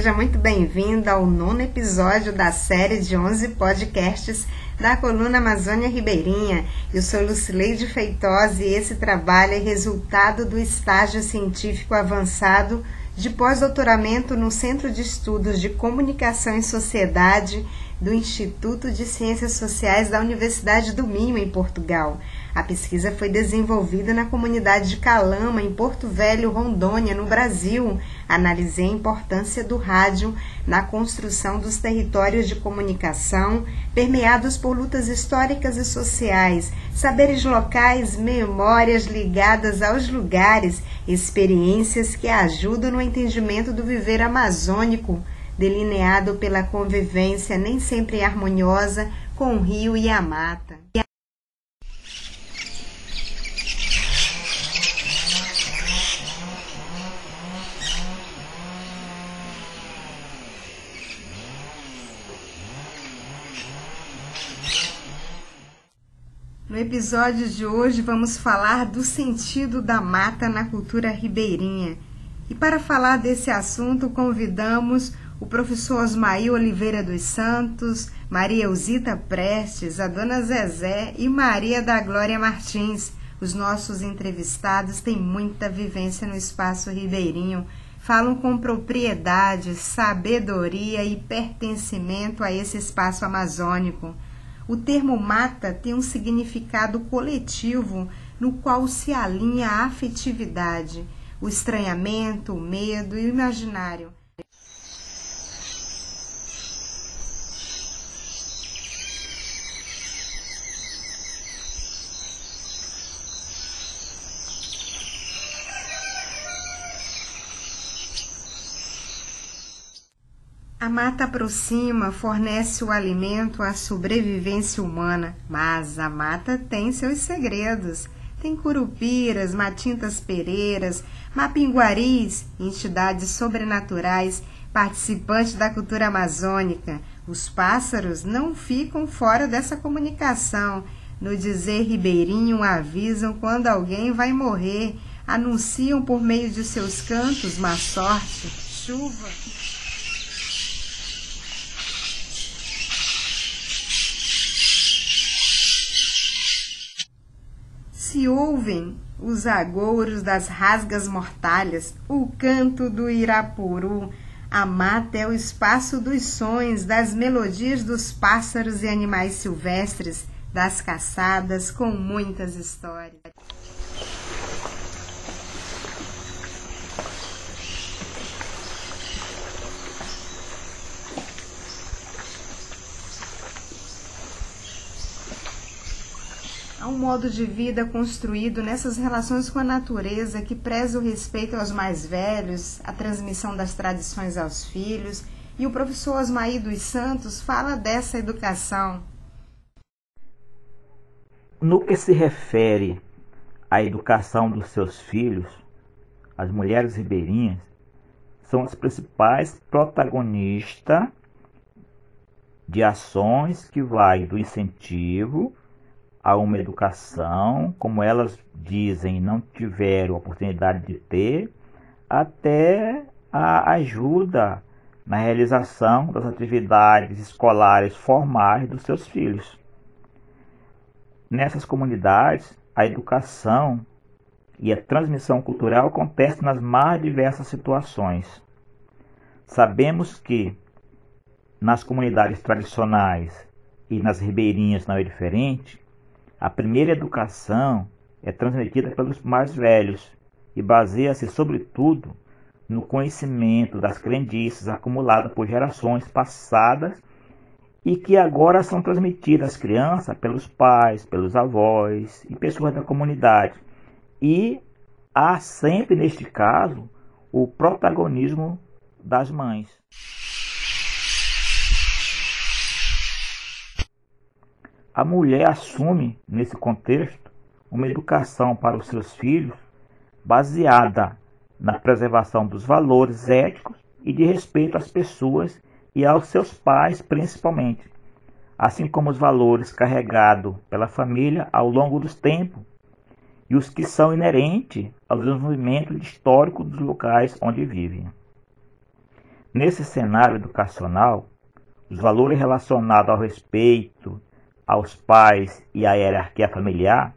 seja muito bem-vinda ao nono episódio da série de 11 podcasts da coluna Amazônia Ribeirinha. Eu sou Lucileide Feitosa e esse trabalho é resultado do estágio científico avançado de pós-doutoramento no Centro de Estudos de Comunicação e Sociedade do Instituto de Ciências Sociais da Universidade do Minho, em Portugal. A pesquisa foi desenvolvida na comunidade de Calama, em Porto Velho, Rondônia, no Brasil. Analisei a importância do rádio na construção dos territórios de comunicação, permeados por lutas históricas e sociais, saberes locais, memórias ligadas aos lugares, experiências que ajudam no entendimento do viver amazônico delineado pela convivência nem sempre harmoniosa com o rio e a mata. No episódio de hoje vamos falar do sentido da mata na cultura ribeirinha. E para falar desse assunto, convidamos o professor Osmaí Oliveira dos Santos, Maria Eusita Prestes, a dona Zezé e Maria da Glória Martins. Os nossos entrevistados têm muita vivência no espaço ribeirinho, falam com propriedade, sabedoria e pertencimento a esse espaço amazônico. O termo mata tem um significado coletivo no qual se alinha a afetividade, o estranhamento, o medo e o imaginário. A mata aproxima, fornece o alimento à sobrevivência humana, mas a mata tem seus segredos. Tem curupiras, matintas pereiras, mapinguaris, entidades sobrenaturais, participantes da cultura amazônica. Os pássaros não ficam fora dessa comunicação. No dizer ribeirinho, avisam quando alguém vai morrer, anunciam por meio de seus cantos má sorte, chuva. Se ouvem os agouros das rasgas mortalhas, o canto do irapuru, a mata é o espaço dos sons, das melodias dos pássaros e animais silvestres, das caçadas com muitas histórias. Há um modo de vida construído nessas relações com a natureza que preza o respeito aos mais velhos, a transmissão das tradições aos filhos, e o professor Osmaí dos Santos fala dessa educação. No que se refere à educação dos seus filhos, as mulheres ribeirinhas são as principais protagonistas de ações que vai do incentivo a uma educação, como elas dizem, não tiveram oportunidade de ter, até a ajuda na realização das atividades escolares formais dos seus filhos. Nessas comunidades, a educação e a transmissão cultural acontecem nas mais diversas situações. Sabemos que nas comunidades tradicionais e nas ribeirinhas não é diferente, a primeira educação é transmitida pelos mais velhos e baseia-se, sobretudo, no conhecimento das crendices acumuladas por gerações passadas e que agora são transmitidas às crianças pelos pais, pelos avós e pessoas da comunidade. E há sempre, neste caso, o protagonismo das mães. A mulher assume, nesse contexto, uma educação para os seus filhos baseada na preservação dos valores éticos e de respeito às pessoas e aos seus pais, principalmente, assim como os valores carregados pela família ao longo dos tempos e os que são inerentes ao desenvolvimento histórico dos locais onde vivem. Nesse cenário educacional, os valores relacionados ao respeito aos pais e à hierarquia familiar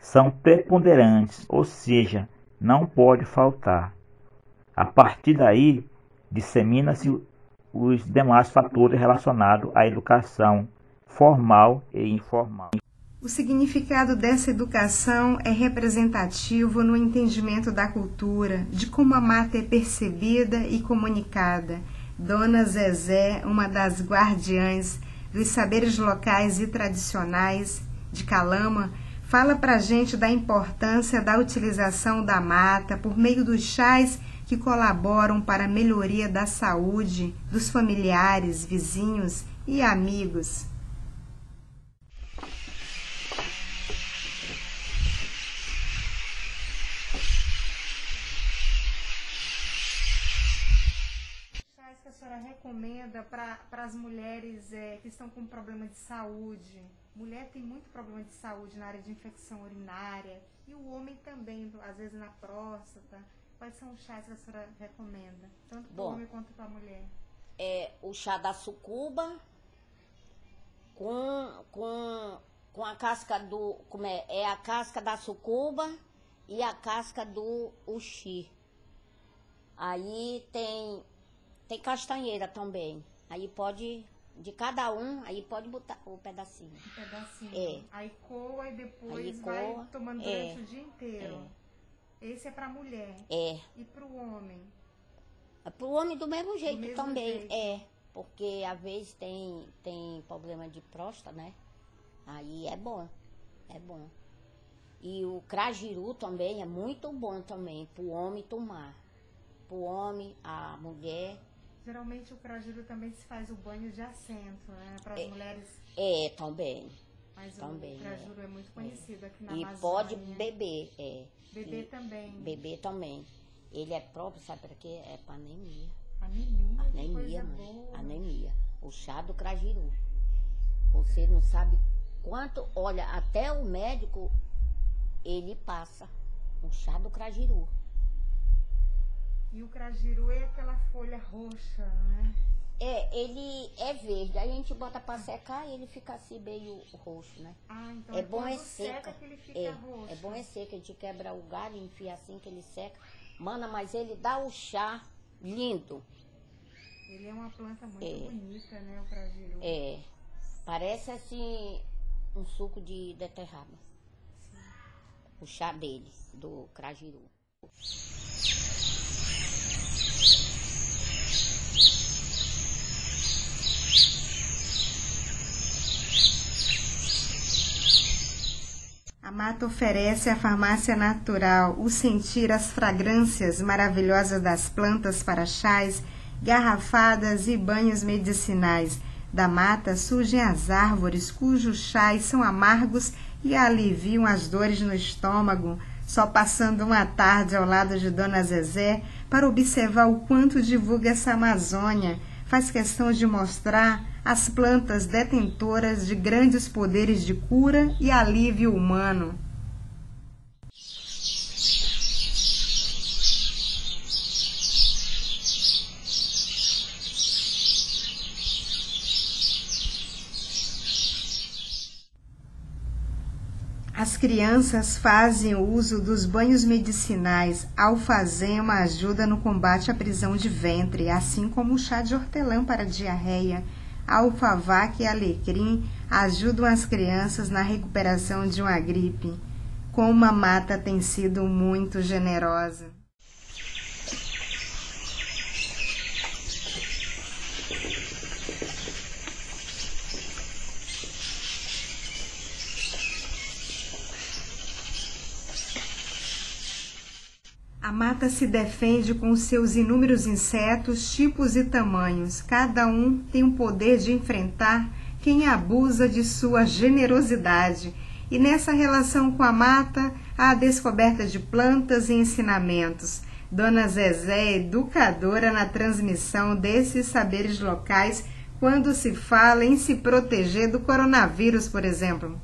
são preponderantes, ou seja, não pode faltar. A partir daí, dissemina-se os demais fatores relacionados à educação formal e informal. O significado dessa educação é representativo no entendimento da cultura, de como a mata é percebida e comunicada. Dona Zezé, uma das guardiãs dos saberes locais e tradicionais de Calama, fala para gente da importância da utilização da mata por meio dos chás que colaboram para a melhoria da saúde dos familiares, vizinhos e amigos. Que a senhora recomenda para as mulheres é, que estão com problema de saúde? Mulher tem muito problema de saúde na área de infecção urinária e o homem também, às vezes na próstata. Quais são os chás que a senhora recomenda, tanto para o homem quanto para a mulher? É o chá da sucuba com, com, com a casca do. Como é? É a casca da sucuba e a casca do uxi. Aí tem tem castanheira também. Aí pode, de cada um, aí pode botar o pedacinho. Um pedacinho. É. Aí coa e depois Aí vai coa, tomando é. durante o dia inteiro. Esse é para mulher. É. E para o homem? É Pro homem do mesmo jeito mesmo também. jeito. É. Porque às vezes tem, tem problema de próstata, né? Aí é bom. É bom. E o crajiru também é muito bom também pro homem tomar. Pro homem, a mulher. Geralmente o crajiru também se faz o banho de assento, né? Para as É. mulheres. É, também. Mas também, o crajiru é, muito conhecido aqui na E Amazônia. pode beber, é. Beber E também. Beber também. Ele é próprio, sabe para quê? É para anemia. Anemia, Anemia, mãe. Anemia. O chá do crajiru. Você não sabe quanto. Olha, até o médico, ele passa o chá do crajiru. E o crajiru é aquela folha roxa, né? É, ele é verde. Aí a gente bota pra secar e ele fica assim meio roxo, né? Ah, então É bom é seca seca. que ele fica É, roxo. é bom é seca. A gente quebra o galho, enfia assim que ele seca. Mana, mas ele dá o chá lindo. Ele é uma planta muito É. bonita, né? O crajiru. É. Parece assim um suco de beterraba. O chá dele, do crajiru. Mata oferece à farmácia natural o sentir as fragrâncias maravilhosas das plantas para chás, garrafadas e banhos medicinais. Da mata surgem as árvores cujos chás são amargos e aliviam as dores no estômago. Só passando uma tarde ao lado de Dona Zezé para observar o quanto divulga essa Amazônia, faz questão de mostrar as plantas detentoras de grandes poderes de cura e alívio humano. As crianças fazem uso dos banhos medicinais. Alfazema ajuda no combate à prisão de ventre, assim como o chá de hortelã para diarreia. A alfavaca e alecrim ajudam as crianças na recuperação de uma gripe. Como a mata tem sido muito generosa. Mata se defende com seus inúmeros insetos, tipos e tamanhos. Cada um tem o poder de enfrentar quem abusa de sua generosidade. E nessa relação com a mata, há a descoberta de plantas e ensinamentos. Dona Zezé é educadora na transmissão desses saberes locais quando se fala em se proteger do coronavírus, por exemplo.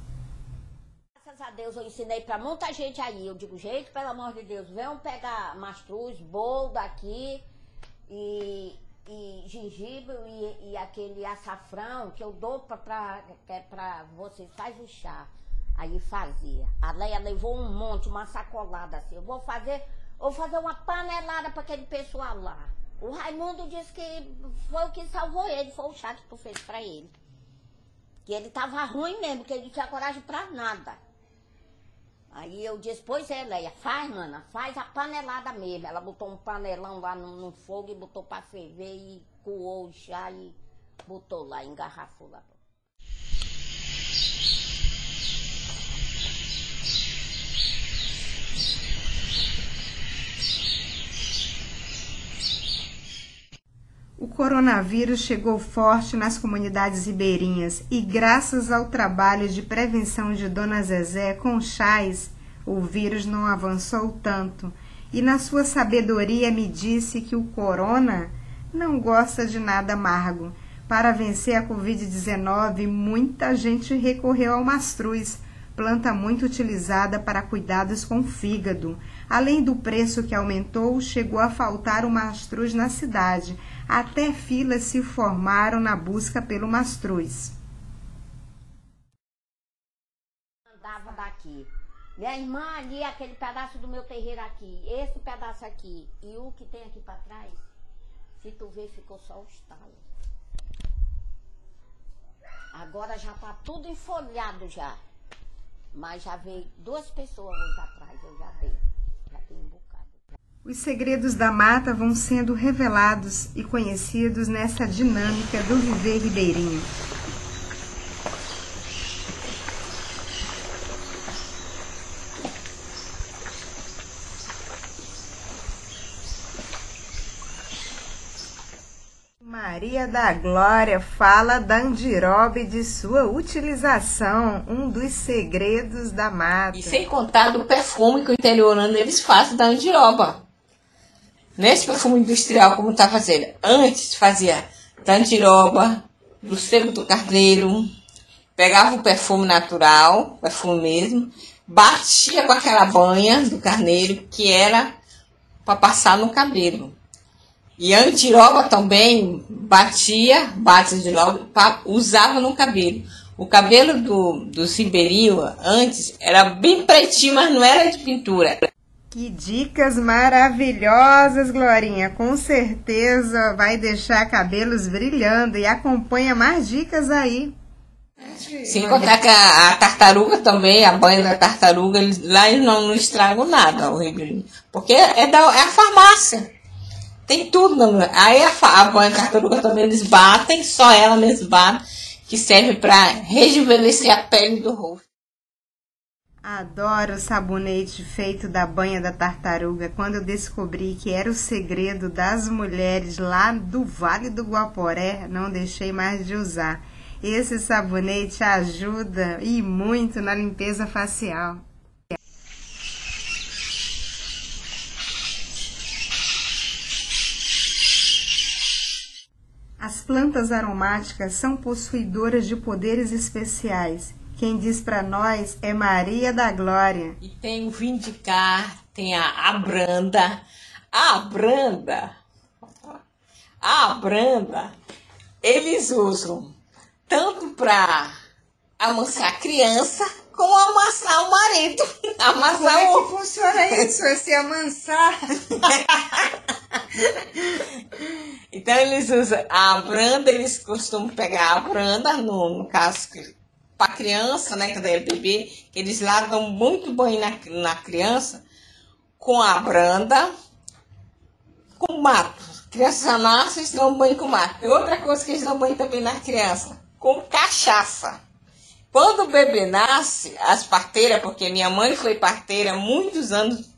Deus eu ensinei pra muita gente aí. Eu digo, gente, pelo amor de Deus, venham pegar mastruz, bolo daqui e e gengibre e, e aquele açafrão que eu dou para é pra você, faz o chá. Aí fazia. A Leia levou um monte, uma sacolada assim. Eu vou fazer, vou fazer uma panelada para aquele pessoal lá. O Raimundo disse que foi o que salvou ele, foi o chá que tu fez para ele. Que ele tava ruim mesmo, que ele não tinha coragem para nada. Aí eu disse, pois é, Leia, faz, mana, faz a panelada mesmo. Ela botou um panelão lá no, no fogo e botou para ferver e coou o chá e botou lá, engarrafou lá. O coronavírus chegou forte nas comunidades ribeirinhas e, graças ao trabalho de prevenção de Dona Zezé com chás, o vírus não avançou tanto. E, na sua sabedoria, me disse que o corona não gosta de nada amargo. Para vencer a Covid-19, muita gente recorreu ao mastruz, planta muito utilizada para cuidados com o fígado. Além do preço que aumentou, chegou a faltar o mastruz na cidade até filas se formaram na busca pelo mastruz. Andava daqui. Minha irmã ali, aquele pedaço do meu terreiro aqui, esse pedaço aqui e o que tem aqui para trás, se tu ver, ficou só o estalo. Agora já tá tudo enfolhado já. Mas já veio duas pessoas atrás, eu já dei. Já tem um bocado. Os segredos da mata vão sendo revelados e conhecidos nessa dinâmica do viver ribeirinho. Maria da Glória fala da andiroba e de sua utilização, um dos segredos da mata. E sem contar do perfume que o interiorano eles fazem da andiroba. Nesse perfume industrial, como está fazendo, antes fazia tandiroba, do sebo do carneiro, pegava o perfume natural, perfume mesmo, batia com aquela banha do carneiro, que era para passar no cabelo. E a antiroba também batia, bate de logo, usava no cabelo. O cabelo do, do ribeirinhos antes era bem pretinho, mas não era de pintura. Que dicas maravilhosas, Glorinha. Com certeza vai deixar cabelos brilhando e acompanha mais dicas aí. Sem contar que a, a, tartaruga também, a banha da tartaruga, eles, lá eles não, não estragam nada, o ribeirinho. Porque é, da, é a farmácia. Tem tudo. Não, aí a, a banha da tartaruga também eles batem, só ela mesmo bate, que serve para rejuvenescer a pele do rosto. Adoro o sabonete feito da banha da tartaruga. Quando eu descobri que era o segredo das mulheres lá do Vale do Guaporé, não deixei mais de usar. Esse sabonete ajuda e muito na limpeza facial. As plantas aromáticas são possuidoras de poderes especiais quem diz para nós é Maria da Glória. E tem o Vindicar, tem a Abranda. A Abranda, a Abranda, eles usam tanto para amansar a criança como amansar o marido. Amansar Como é que funciona isso, esse amansar? então eles usam a branda, eles costumam pegar a branda, no, no caso para criança, né, quando é bebê, eles largam muito banho na, na criança com a branda, com mato. Criança nasce, eles dão banho com mato. E outra coisa que eles dão banho também na criança, com cachaça. Quando o bebê nasce, as parteiras, porque minha mãe foi parteira muitos anos,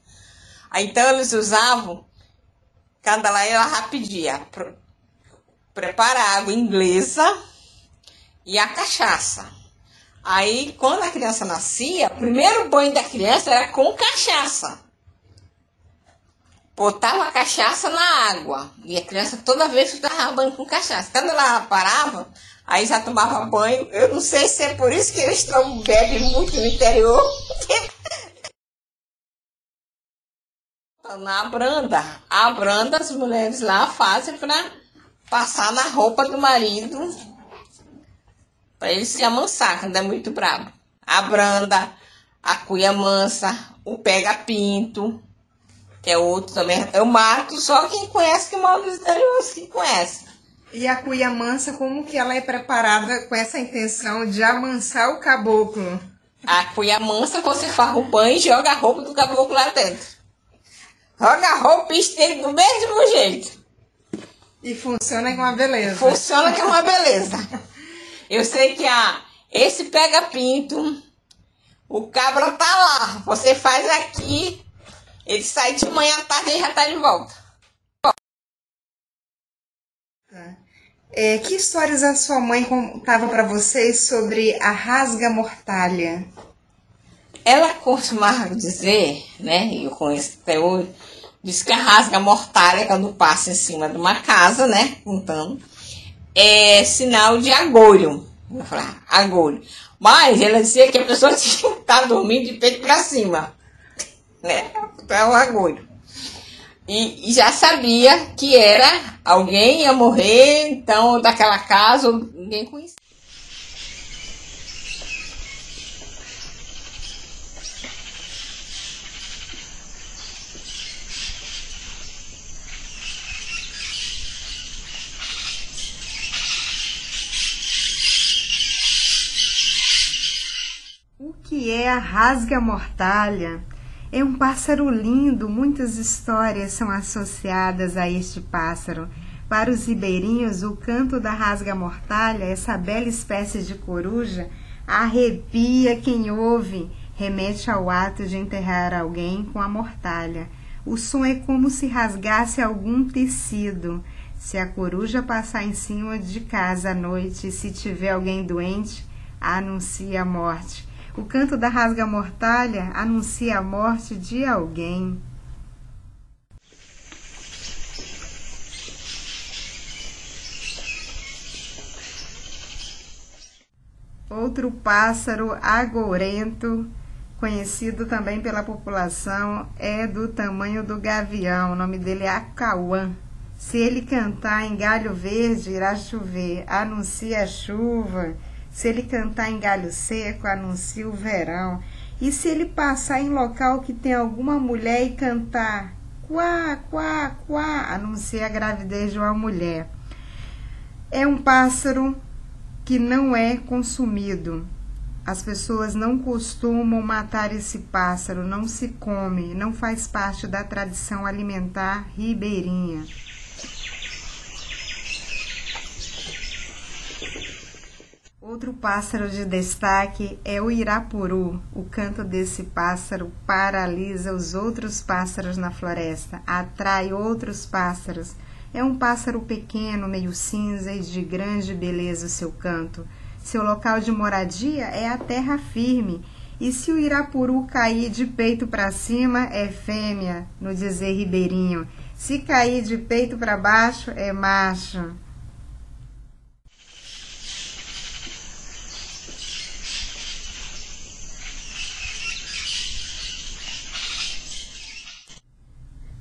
então eles usavam, cada lá ela rapidinha, prepara a água inglesa e a cachaça. Aí, quando a criança nascia, o primeiro banho da criança era com cachaça. Botava a cachaça na água. E a criança toda vez ficava banho com cachaça. Quando ela parava, aí já tomava banho. Eu não sei se é por isso que eles tomam, bebem muito no interior. na branda. A branda as mulheres lá fazem para passar na roupa do marido para ele se amansar quando é muito bravo. A branda, a cuia mansa, o pega-pinto, que é outro também. Eu mato só quem conhece que mora dos interiores que conhece. E a cuia mansa, como que ela é preparada com essa intenção de amansar o caboclo? A cuia mansa, você faz o banho e joga a roupa do caboclo lá dentro. Joga a roupa e estende do mesmo jeito. E funciona com uma beleza. Funciona que é uma beleza. Eu sei que a, esse pega-pinto, o cabra tá lá. Você faz aqui, ele sai de manhã à tarde e já tá de volta. Tá. É, que histórias a sua mãe contava para vocês sobre a rasga mortalha? Ela costumava dizer, né, eu conheço até hoje, diz que a rasga mortalha, quando passa em cima de uma casa, né, contando, é sinal de agolho. Eu falar, agolho. Mas ela dizia que a pessoa estar dormindo de peito para cima, né, é o agolho. E, e, já sabia que era alguém ia morrer, então daquela casa, ninguém conhecia. O que é a rasga-mortalha? É um pássaro lindo, muitas histórias são associadas a este pássaro. Para os ribeirinhos, o canto da rasga-mortalha, essa bela espécie de coruja, arrepia quem ouve, remete ao ato de enterrar alguém com a mortalha. O som é como se rasgasse algum tecido. Se a coruja passar em cima de casa à noite se tiver alguém doente, anuncia a morte. O canto da rasga-mortalha anuncia a morte de alguém. Outro pássaro agourento, conhecido também pela população, é do tamanho do gavião. O nome dele é acauã. Se ele cantar em galho verde, irá chover. Anuncia a chuva. Se ele cantar em galho seco, anuncia o verão. E se ele passar em local que tem alguma mulher e cantar quá, quá, quá, anuncia a gravidez de uma mulher. É um pássaro que não é consumido. As pessoas não costumam matar esse pássaro, não se come, não faz parte da tradição alimentar ribeirinha. Outro pássaro de destaque é o irapuru. O canto desse pássaro paralisa os outros pássaros na floresta, atrai outros pássaros. É um pássaro pequeno, meio cinza e de grande beleza o seu canto. Seu local de moradia é a terra firme, e se o irapuru cair de peito para cima, é fêmea, no dizer ribeirinho. Se cair de peito para baixo, é macho.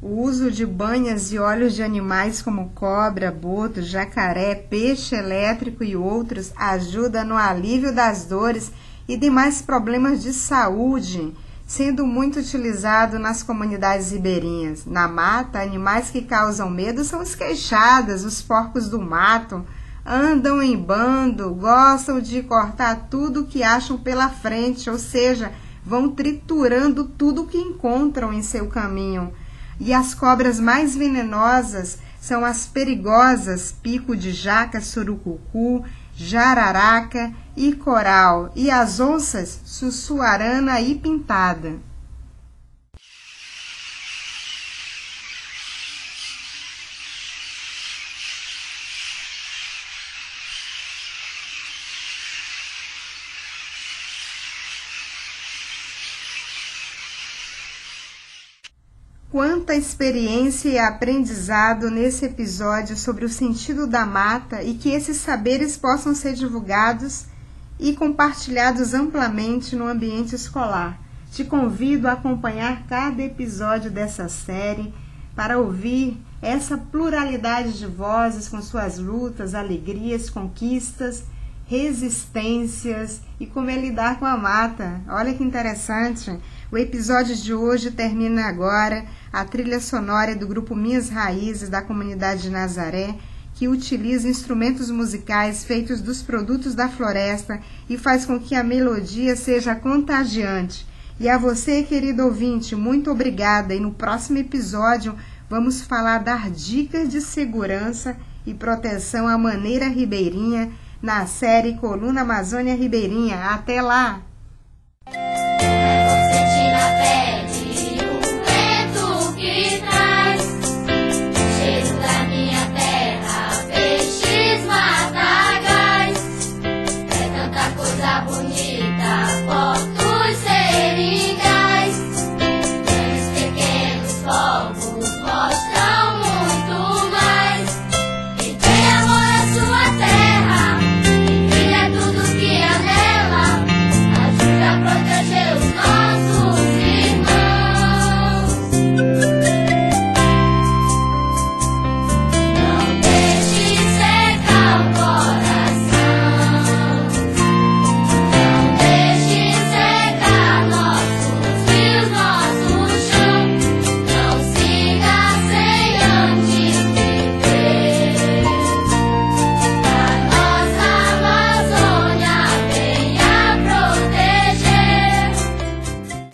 O uso de banhas e óleos de animais como cobra, boto, jacaré, peixe elétrico e outros ajuda no alívio das dores e demais problemas de saúde, sendo muito utilizado nas comunidades ribeirinhas. Na mata, animais que causam medo são as queixadas, os porcos do mato, andam em bando, gostam de cortar tudo que acham pela frente, ou seja, vão triturando tudo que encontram em seu caminho e as cobras mais venenosas são as perigosas pico de jaca, surucucu, jararaca e coral, e as onças sussuarana e pintada. Quanta experiência e aprendizado nesse episódio sobre o sentido da mata e que esses saberes possam ser divulgados e compartilhados amplamente no ambiente escolar. Te convido a acompanhar cada episódio dessa série para ouvir essa pluralidade de vozes com suas lutas, alegrias, conquistas, resistências e como é lidar com a mata. Olha que interessante. O episódio de hoje termina agora. A trilha sonora é do grupo Minhas Raízes da comunidade de Nazaré, que utiliza instrumentos musicais feitos dos produtos da floresta e faz com que a melodia seja contagiante. E a você, querido ouvinte, muito obrigada. E no próximo episódio vamos falar dar dicas de segurança e proteção à maneira ribeirinha na série Coluna Amazônia Ribeirinha. Até lá!